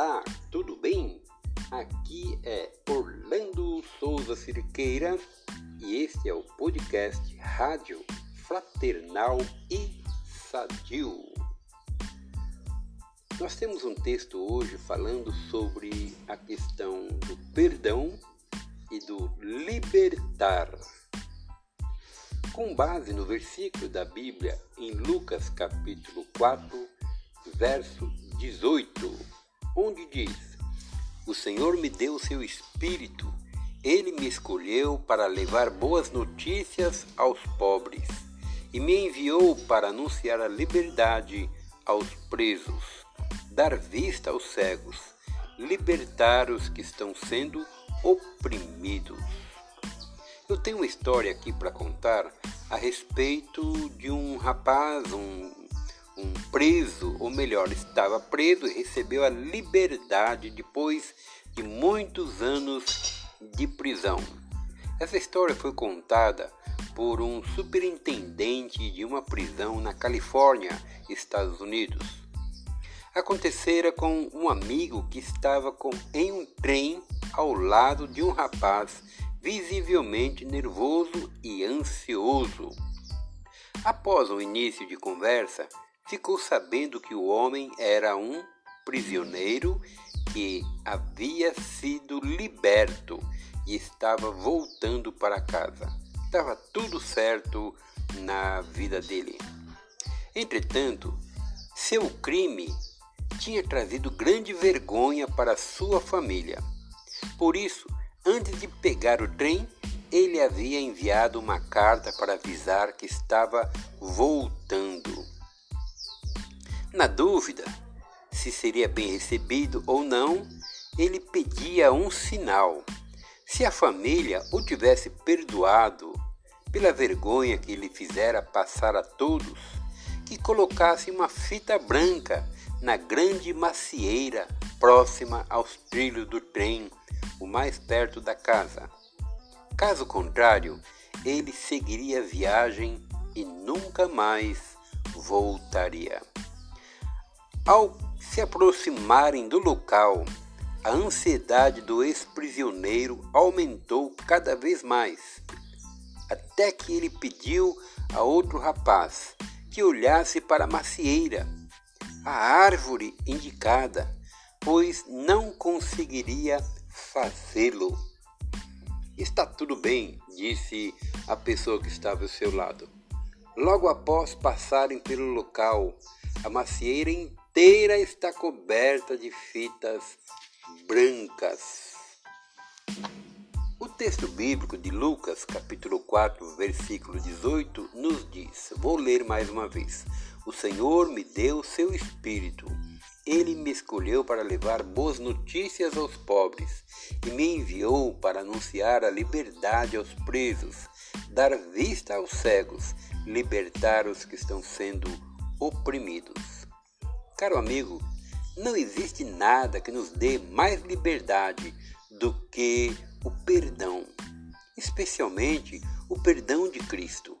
Olá, tudo bem? Aqui é Orlando Souza Cirqueira e este é o podcast Rádio Fraternal e Sadio. Nós temos um texto hoje falando sobre a questão do perdão e do libertar. Com base no versículo da Bíblia em Lucas capítulo 4, verso 18, onde diz: O Senhor me deu seu espírito, ele me escolheu para levar boas notícias aos pobres e me enviou para anunciar a liberdade aos presos, dar vista aos cegos, libertar os que estão sendo oprimidos. Eu tenho uma história aqui para contar a respeito de um rapaz, um, um preso, ou melhor, estava preso e recebeu a liberdade depois de muitos anos de prisão. Essa história foi contada por um superintendente de uma prisão na Califórnia, Estados Unidos. Acontecera com um amigo que estava com, em um trem ao lado de um rapaz visivelmente nervoso e ansioso. Após o início de conversa, ficou sabendo que o homem era um prisioneiro que havia sido liberto e estava voltando para casa. Estava tudo certo na vida dele. Entretanto, seu crime tinha trazido grande vergonha para sua família. Por isso, Antes de pegar o trem, ele havia enviado uma carta para avisar que estava voltando. Na dúvida se seria bem recebido ou não, ele pedia um sinal. Se a família o tivesse perdoado pela vergonha que ele fizera passar a todos, que colocasse uma fita branca na grande macieira próxima aos trilhos do trem o mais perto da casa. Caso contrário, ele seguiria a viagem e nunca mais voltaria. Ao se aproximarem do local, a ansiedade do ex-prisioneiro aumentou cada vez mais, até que ele pediu a outro rapaz que olhasse para a macieira, a árvore indicada, pois não conseguiria fazê-lo. Está tudo bem, disse a pessoa que estava ao seu lado. Logo após passarem pelo local, a macieira inteira está coberta de fitas brancas. O texto bíblico de Lucas, capítulo 4, versículo 18, nos diz: Vou ler mais uma vez. O Senhor me deu seu espírito ele me escolheu para levar boas notícias aos pobres e me enviou para anunciar a liberdade aos presos, dar vista aos cegos, libertar os que estão sendo oprimidos. Caro amigo, não existe nada que nos dê mais liberdade do que o perdão, especialmente o perdão de Cristo,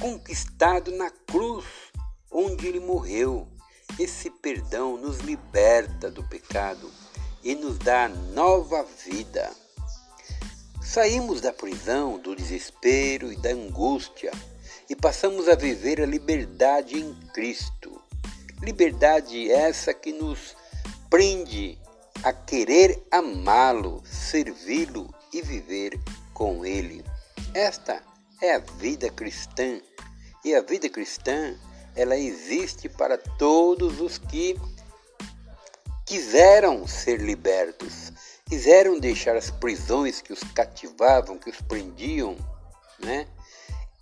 conquistado na cruz onde ele morreu esse perdão nos liberta do pecado e nos dá nova vida. Saímos da prisão, do desespero e da angústia e passamos a viver a liberdade em Cristo. Liberdade essa que nos prende a querer amá-lo, servi-lo e viver com ele. Esta é a vida cristã. E a vida cristã ela existe para todos os que quiseram ser libertos, quiseram deixar as prisões que os cativavam, que os prendiam, né?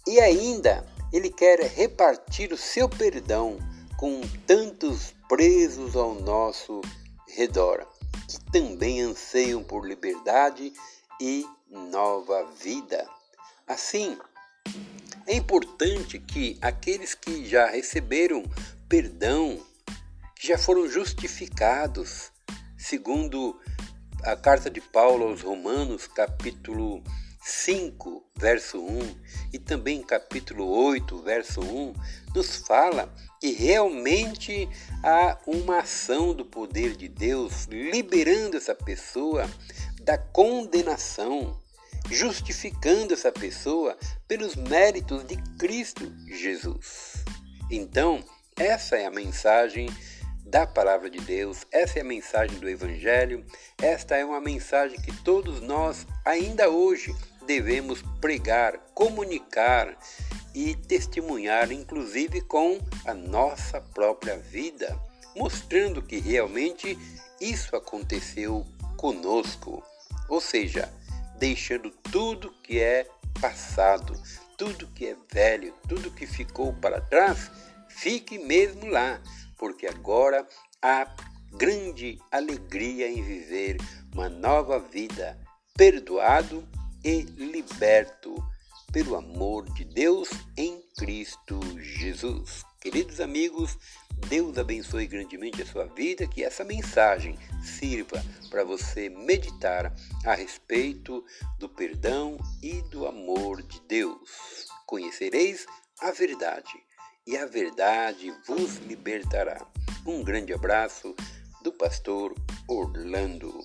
E ainda ele quer repartir o seu perdão com tantos presos ao nosso redor, que também anseiam por liberdade e nova vida. Assim, é importante que aqueles que já receberam perdão, que já foram justificados, segundo a carta de Paulo aos Romanos, capítulo 5, verso 1 e também capítulo 8, verso 1, nos fala que realmente há uma ação do poder de Deus liberando essa pessoa da condenação, justificando essa pessoa pelos méritos de Cristo Jesus. Então, essa é a mensagem da palavra de Deus, essa é a mensagem do Evangelho, esta é uma mensagem que todos nós, ainda hoje, devemos pregar, comunicar e testemunhar, inclusive com a nossa própria vida, mostrando que realmente isso aconteceu conosco. Ou seja, deixando tudo que é passado, tudo que é velho, tudo que ficou para trás, fique mesmo lá, porque agora há grande alegria em viver uma nova vida, perdoado e liberto pelo amor de Deus em Cristo Jesus. Queridos amigos, Deus abençoe grandemente a sua vida, que essa mensagem sirva para você meditar a respeito do perdão e do amor de Deus. Conhecereis a verdade, e a verdade vos libertará. Um grande abraço do pastor Orlando.